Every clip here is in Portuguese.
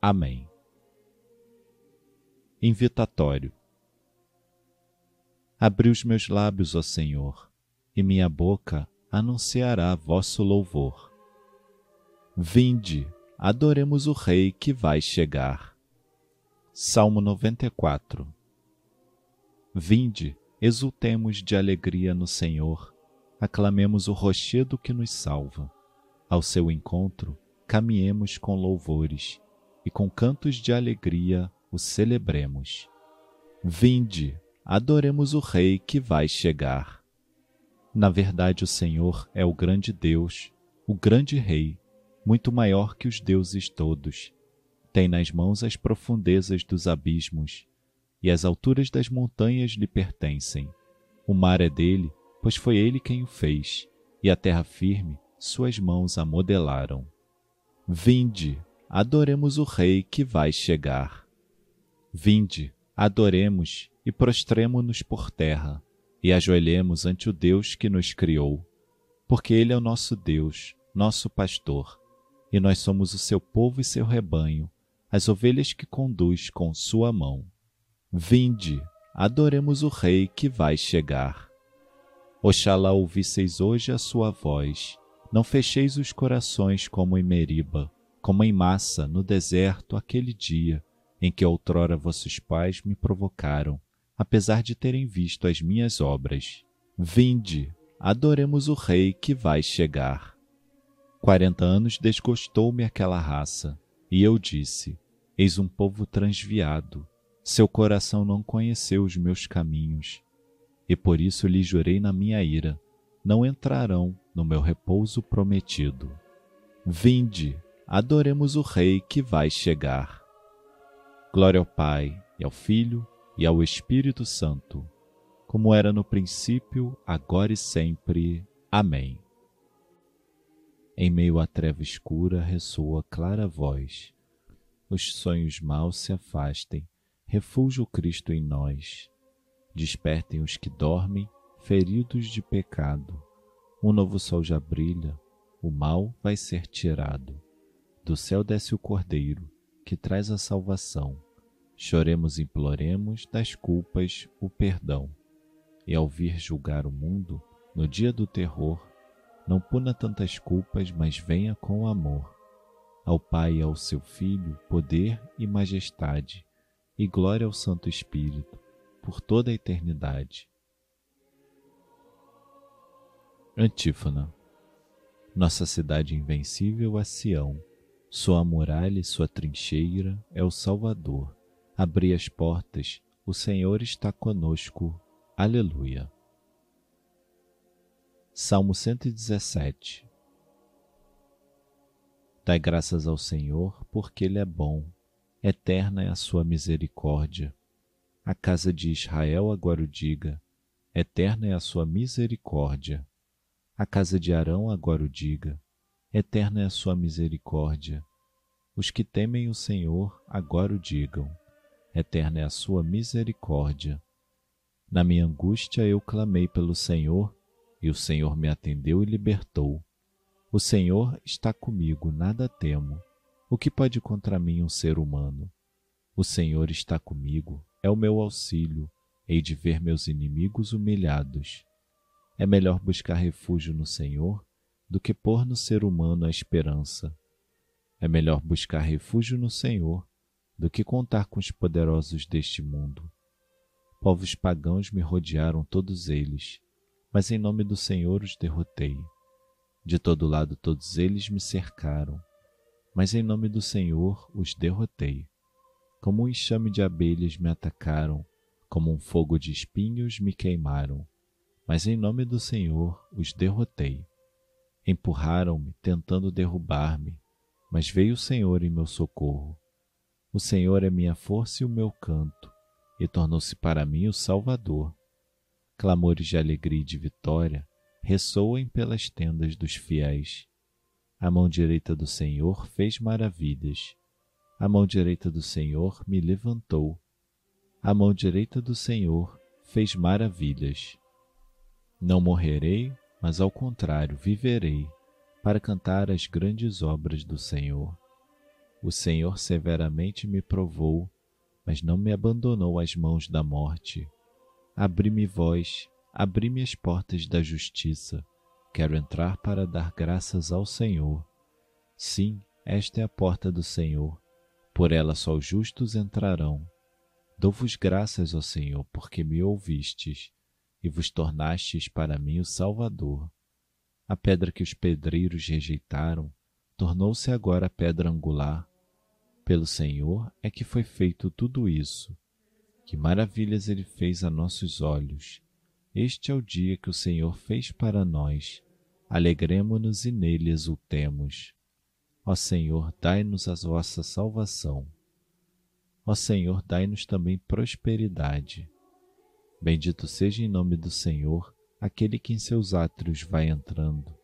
Amém. Invitatório. Abri os meus lábios, ó Senhor, e minha boca anunciará vosso louvor. Vinde, adoremos o Rei que vai chegar. Salmo 94 Vinde, exultemos de alegria no Senhor, aclamemos o rochedo que nos salva. Ao seu encontro, caminhemos com louvores e com cantos de alegria o celebremos. Vinde, adoremos o Rei que vai chegar. Na verdade, o Senhor é o grande Deus, o grande Rei, muito maior que os deuses todos. Tem nas mãos as profundezas dos abismos, e as alturas das montanhas lhe pertencem. O mar é dele, pois foi ele quem o fez, e a terra firme suas mãos a modelaram. Vinde, adoremos o Rei que vai chegar. Vinde, adoremos e prostremo-nos por terra, e ajoelhemos ante o Deus que nos criou, porque Ele é o nosso Deus, nosso pastor, e nós somos o seu povo e seu rebanho, as ovelhas que conduz com sua mão. Vinde, adoremos o Rei que vai chegar. Oxalá ouvisseis hoje a sua voz, não fecheis os corações como em Meriba, como em massa no deserto aquele dia em que outrora vossos pais me provocaram, apesar de terem visto as minhas obras. Vinde, adoremos o Rei que vai chegar. Quarenta anos desgostou-me aquela raça, e eu disse: Eis um povo transviado, seu coração não conheceu os meus caminhos, e por isso lhe jurei na minha ira: não entrarão no meu repouso prometido. Vinde, adoremos o Rei que vai chegar. Glória ao Pai, e ao Filho, e ao Espírito Santo, como era no princípio, agora e sempre. Amém. Em meio à treva escura ressoa clara voz. Os sonhos maus se afastem, refúgio Cristo em nós. Despertem os que dormem, feridos de pecado. Um novo sol já brilha, o mal vai ser tirado. Do céu desce o Cordeiro, que traz a salvação. Choremos e imploremos das culpas o perdão. E ao vir julgar o mundo, no dia do terror, não puna tantas culpas, mas venha com amor. Ao Pai e ao seu Filho, poder e majestade, e glória ao Santo Espírito, por toda a eternidade. Antífona Nossa cidade invencível é Sião sua muralha e sua trincheira é o Salvador. Abri as portas, o Senhor está conosco. Aleluia. Salmo 117 Dai graças ao Senhor, porque Ele é bom, eterna é a sua misericórdia. A casa de Israel agora o diga, eterna é a sua misericórdia. A casa de Arão agora o diga, eterna é a sua misericórdia. Os que temem o Senhor agora o digam, eterna é a sua misericórdia. Na minha angústia eu clamei pelo Senhor, e o Senhor me atendeu e libertou. O Senhor está comigo, nada temo. O que pode contra mim um ser humano? O Senhor está comigo, é o meu auxílio, hei de ver meus inimigos humilhados. É melhor buscar refúgio no Senhor do que pôr no ser humano a esperança. É melhor buscar refúgio no Senhor do que contar com os poderosos deste mundo. Povos pagãos me rodearam todos eles, mas em nome do Senhor os derrotei. De todo lado todos eles me cercaram, mas em nome do Senhor os derrotei. Como um enxame de abelhas me atacaram, como um fogo de espinhos me queimaram, mas em nome do Senhor os derrotei. Empurraram-me, tentando derrubar-me, mas veio o Senhor em meu socorro. O Senhor é minha força e o meu canto, e tornou-se para mim o Salvador. Clamores de alegria e de vitória ressoem pelas tendas dos fiéis. A mão direita do Senhor fez maravilhas. A mão direita do Senhor me levantou. A mão direita do Senhor fez maravilhas. Não morrerei, mas ao contrário, viverei para cantar as grandes obras do Senhor. O Senhor severamente me provou, mas não me abandonou às mãos da morte. Abri-me vós, abri-me as portas da justiça. Quero entrar para dar graças ao Senhor. Sim, esta é a porta do Senhor. Por ela só os justos entrarão. Dou-vos graças, ó Senhor, porque me ouvistes e vos tornastes para mim o Salvador. A pedra que os pedreiros rejeitaram tornou-se agora pedra angular. Pelo Senhor é que foi feito tudo isso. Que maravilhas ele fez a nossos olhos. Este é o dia que o Senhor fez para nós. Alegremo-nos e nele exultemos. Ó Senhor, dai-nos a vossa salvação. Ó Senhor, dai-nos também prosperidade. Bendito seja em nome do Senhor aquele que em seus átrios vai entrando.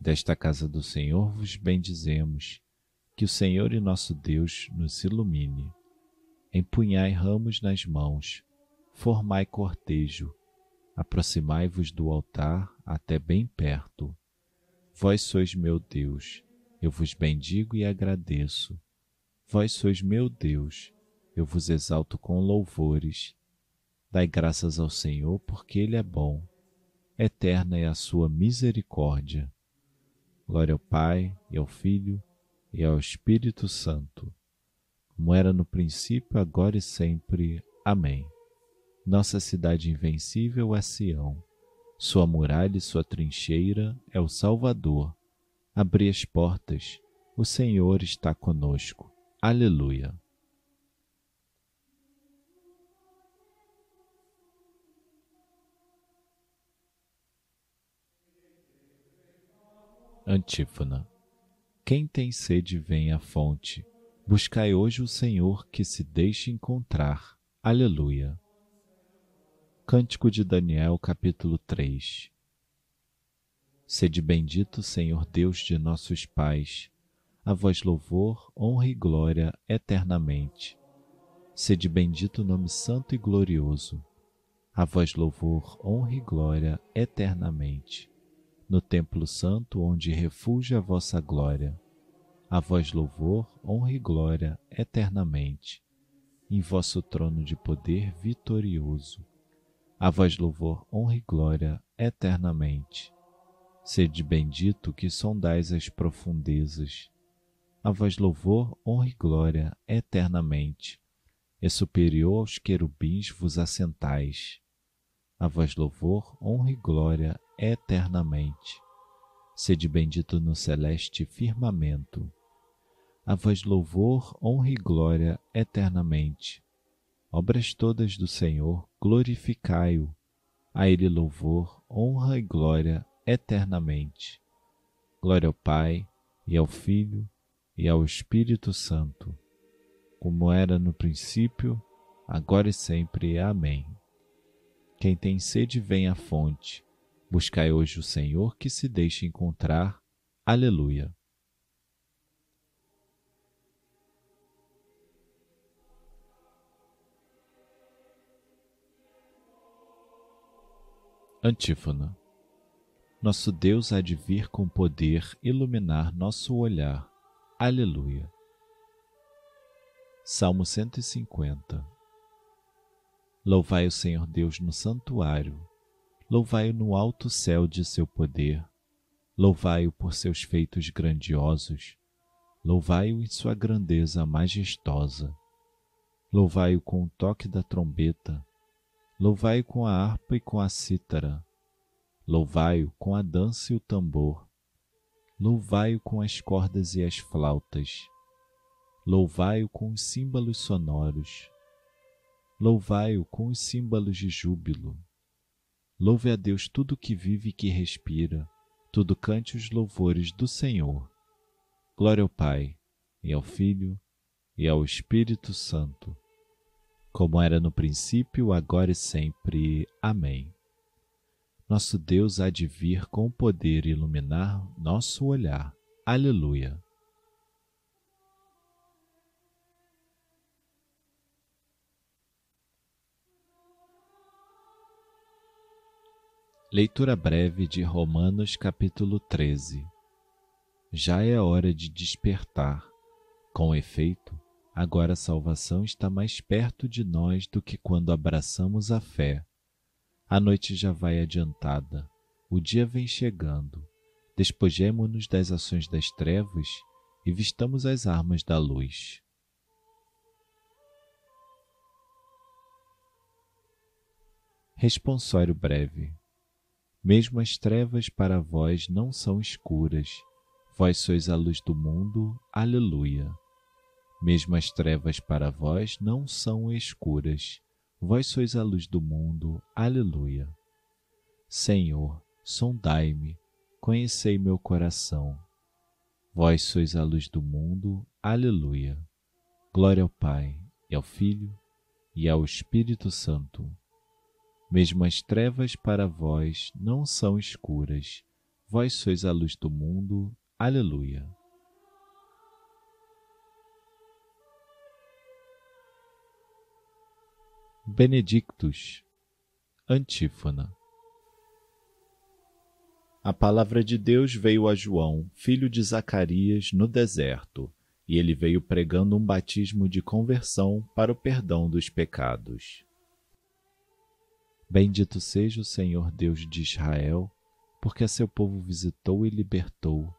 Desta casa do Senhor vos bendizemos, que o Senhor e nosso Deus nos ilumine. Empunhai ramos nas mãos, formai cortejo, aproximai-vos do altar até bem perto. Vós sois meu Deus, eu vos bendigo e agradeço. Vós sois meu Deus, eu vos exalto com louvores. Dai graças ao Senhor, porque Ele é bom eterna é a sua misericórdia. Glória ao Pai, e ao Filho, e ao Espírito Santo, como era no princípio, agora e sempre. Amém. Nossa cidade invencível é Sião, sua muralha e sua trincheira é o Salvador. Abri as portas, o Senhor está conosco. Aleluia. Antífona. Quem tem sede, vem à fonte. Buscai hoje o Senhor que se deixe encontrar. Aleluia. Cântico de Daniel, capítulo 3 Sede bendito, Senhor Deus de nossos pais, a vós louvor, honra e glória eternamente. Sede bendito nome santo e glorioso, a vós louvor, honra e glória eternamente no templo santo onde refugia a vossa glória. A vós louvor, honra e glória eternamente, em vosso trono de poder vitorioso. A vós louvor, honra e glória eternamente. Sede bendito que sondais as profundezas. A vós louvor, honra e glória eternamente. E superior aos querubins vos assentais. A vós louvor, honra e glória eternamente. Sede bendito no celeste firmamento. A vós louvor, honra e glória eternamente. Obras todas do Senhor, glorificai-o. A ele louvor, honra e glória eternamente. Glória ao Pai, e ao Filho, e ao Espírito Santo, como era no princípio, agora e sempre. Amém. Quem tem sede, vem à fonte. Buscai hoje o Senhor que se deixe encontrar. Aleluia. Antífona. Nosso Deus há de vir com poder iluminar nosso olhar. Aleluia. Salmo 150 Louvai o Senhor Deus no santuário. Louvai-o no alto céu de seu poder, louvai-o por seus feitos grandiosos, louvai-o em sua grandeza majestosa, louvai-o com o toque da trombeta, louvai-o com a harpa e com a cítara, louvai-o com a dança e o tambor, louvai-o com as cordas e as flautas, louvai-o com os símbolos sonoros, louvai-o com os símbolos de júbilo, Louve a Deus tudo que vive e que respira, tudo cante os louvores do Senhor. Glória ao Pai, e ao Filho, e ao Espírito Santo, como era no princípio, agora e sempre. Amém. Nosso Deus há de vir com poder iluminar nosso olhar. Aleluia. Leitura breve de Romanos capítulo 13. Já é hora de despertar. Com efeito, agora a salvação está mais perto de nós do que quando abraçamos a fé. A noite já vai adiantada, o dia vem chegando. Despojemo-nos das ações das trevas e vistamos as armas da luz. Responsório breve. Mesmo as trevas para vós não são escuras, vós sois a luz do mundo. Aleluia. Mesmo as trevas para vós não são escuras, vós sois a luz do mundo. Aleluia. Senhor, sondai-me, conhecei meu coração. Vós sois a luz do mundo. Aleluia. Glória ao Pai, e ao Filho, e ao Espírito Santo mesmo as trevas para vós não são escuras, vós sois a luz do mundo. Aleluia. Benedictus, Antífona. A palavra de Deus veio a João, filho de Zacarias, no deserto, e ele veio pregando um batismo de conversão para o perdão dos pecados. Bendito seja o Senhor Deus de Israel, porque a seu povo visitou e libertou,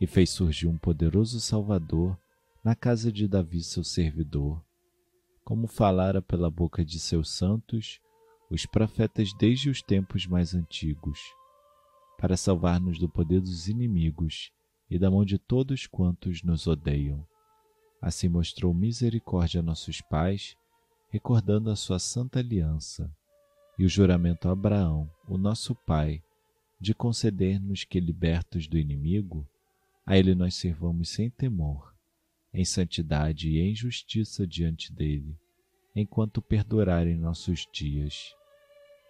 e fez surgir um poderoso Salvador na casa de Davi, seu servidor, como falara pela boca de seus santos os profetas desde os tempos mais antigos, para salvar-nos do poder dos inimigos e da mão de todos quantos nos odeiam. Assim mostrou misericórdia a nossos pais, recordando a sua santa aliança e o juramento a Abraão, o nosso pai, de conceder-nos que, libertos do inimigo, a ele nós servamos sem temor, em santidade e em justiça diante dele, enquanto perdurarem nossos dias.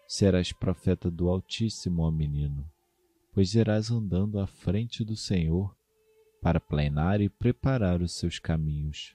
Serás profeta do Altíssimo, ó menino, pois irás andando à frente do Senhor para planear e preparar os seus caminhos,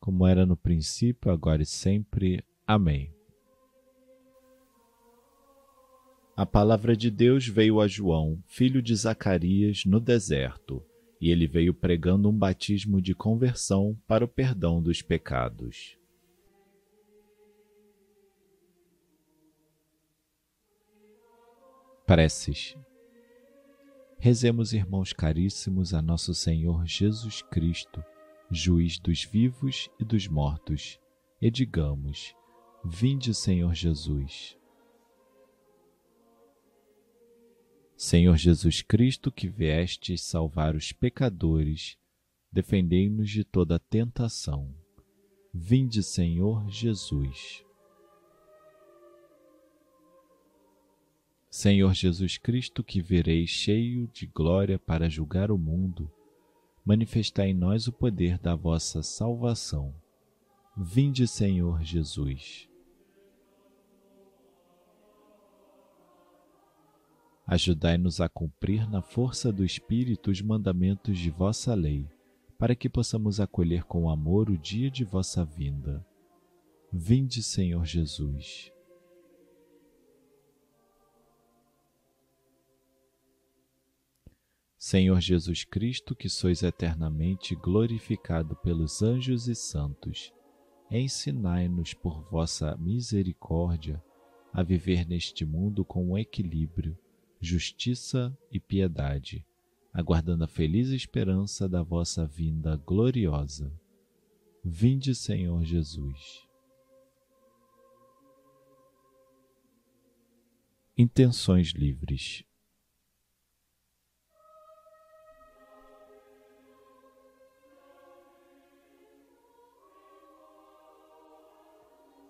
como era no princípio, agora e sempre. Amém. A palavra de Deus veio a João, filho de Zacarias, no deserto, e ele veio pregando um batismo de conversão para o perdão dos pecados. Preces. Rezemos, irmãos caríssimos, a nosso Senhor Jesus Cristo juiz dos vivos e dos mortos, e digamos: Vinde, Senhor Jesus. Senhor Jesus Cristo, que viestes salvar os pecadores, defendei-nos de toda tentação. Vinde, Senhor Jesus. Senhor Jesus Cristo, que vereis cheio de glória para julgar o mundo, manifestai em nós o poder da vossa salvação. Vinde, Senhor Jesus. Ajudai-nos a cumprir na força do Espírito os mandamentos de vossa lei, para que possamos acolher com amor o dia de vossa vinda. Vinde, Senhor Jesus. Senhor Jesus Cristo, que sois eternamente glorificado pelos anjos e santos, ensinai-nos por vossa misericórdia a viver neste mundo com equilíbrio, justiça e piedade, aguardando a feliz esperança da vossa vinda gloriosa. Vinde, Senhor Jesus. Intenções livres.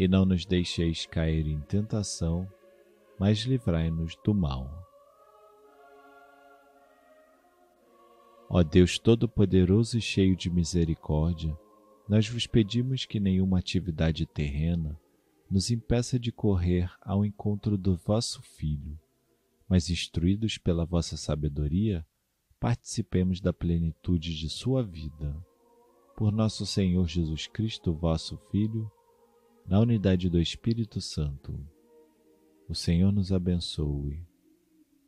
E não nos deixeis cair em tentação, mas livrai-nos do mal. Ó Deus Todo-Poderoso e cheio de misericórdia, nós vos pedimos que nenhuma atividade terrena nos impeça de correr ao encontro do vosso Filho, mas instruídos pela vossa sabedoria, participemos da plenitude de sua vida. Por nosso Senhor Jesus Cristo, vosso Filho, na unidade do Espírito Santo. O Senhor nos abençoe,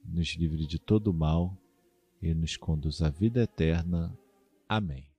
nos livre de todo mal e nos conduz à vida eterna. Amém.